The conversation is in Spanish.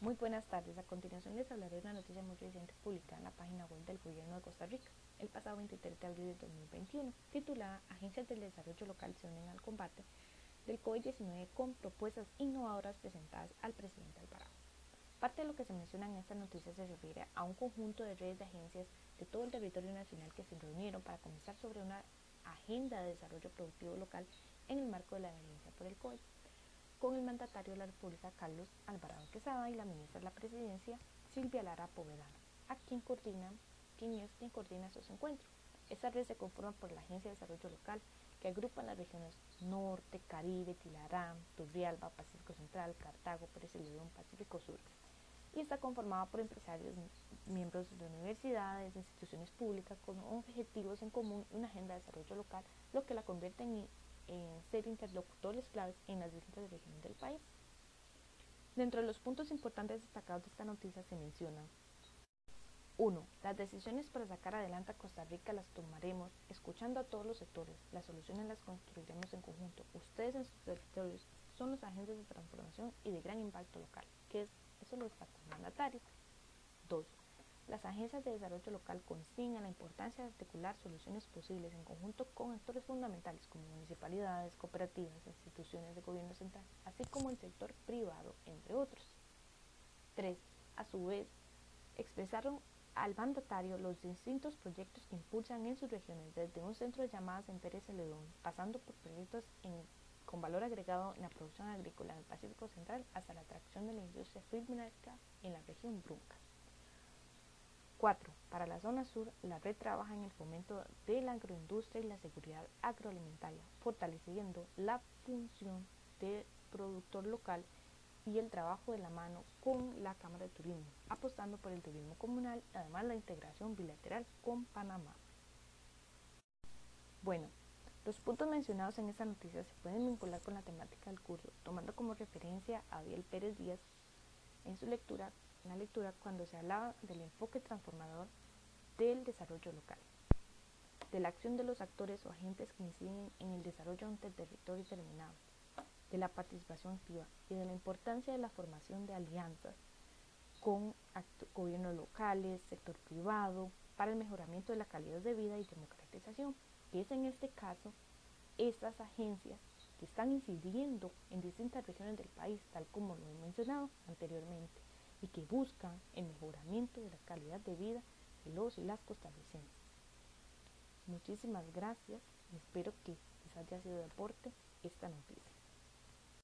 Muy buenas tardes. A continuación les hablaré de una noticia muy reciente publicada en la página web del Gobierno de Costa Rica el pasado 23 de abril de 2021, titulada Agencias del Desarrollo Local se unen al combate del COVID-19 con propuestas innovadoras presentadas al presidente Alvarado. Parte de lo que se menciona en esta noticia se refiere a un conjunto de redes de agencias de todo el territorio nacional que se reunieron para comenzar sobre una agenda de desarrollo productivo local en el marco de la emergencia por el COVID con el mandatario de la República Carlos Alvarado Quesada y la ministra de la Presidencia Silvia Lara Povedano, a quien coordina, quien es coordina estos encuentros. Esta red se conforma por la Agencia de Desarrollo Local, que agrupa las regiones Norte, Caribe, Tilarán, Turrialba, Pacífico Central, Cartago, Pérez Celedón, Pacífico Sur. Y está conformada por empresarios, miembros de universidades, instituciones públicas con objetivos en común y una agenda de desarrollo local, lo que la convierte en en ser interlocutores claves en las distintas regiones del país. Dentro de los puntos importantes destacados de esta noticia se mencionan 1. Las decisiones para sacar adelante a Costa Rica las tomaremos escuchando a todos los sectores. Las soluciones las construiremos en conjunto. Ustedes en sus territorios son los agentes de transformación y de gran impacto local, que es, eso lo destacó el mandatario. 2. Las agencias de desarrollo local consignan la importancia de articular soluciones posibles en conjunto con actores fundamentales como municipalidades, cooperativas, instituciones de gobierno central, así como el sector privado, entre otros. 3. A su vez, expresaron al mandatario los distintos proyectos que impulsan en sus regiones, desde un centro de llamadas en Pérez Celedón, pasando por proyectos con valor agregado en la producción agrícola en el Pacífico Central hasta la atracción de la industria fílmica en la región Brunca. 4. Para la zona sur, la red trabaja en el fomento de la agroindustria y la seguridad agroalimentaria, fortaleciendo la función de productor local y el trabajo de la mano con la Cámara de Turismo, apostando por el turismo comunal y además la integración bilateral con Panamá. Bueno, los puntos mencionados en esta noticia se pueden vincular con la temática del curso, tomando como referencia a Biel Pérez Díaz en su lectura una lectura cuando se hablaba del enfoque transformador del desarrollo local, de la acción de los actores o agentes que inciden en el desarrollo del territorio determinado, de la participación activa y de la importancia de la formación de alianzas con gobiernos locales, sector privado, para el mejoramiento de la calidad de vida y democratización, que es en este caso estas agencias que están incidiendo en distintas regiones del país, tal como lo he mencionado anteriormente y que buscan el mejoramiento de la calidad de vida de los y las costarricenses. Muchísimas gracias y espero que les haya sido de aporte esta noticia.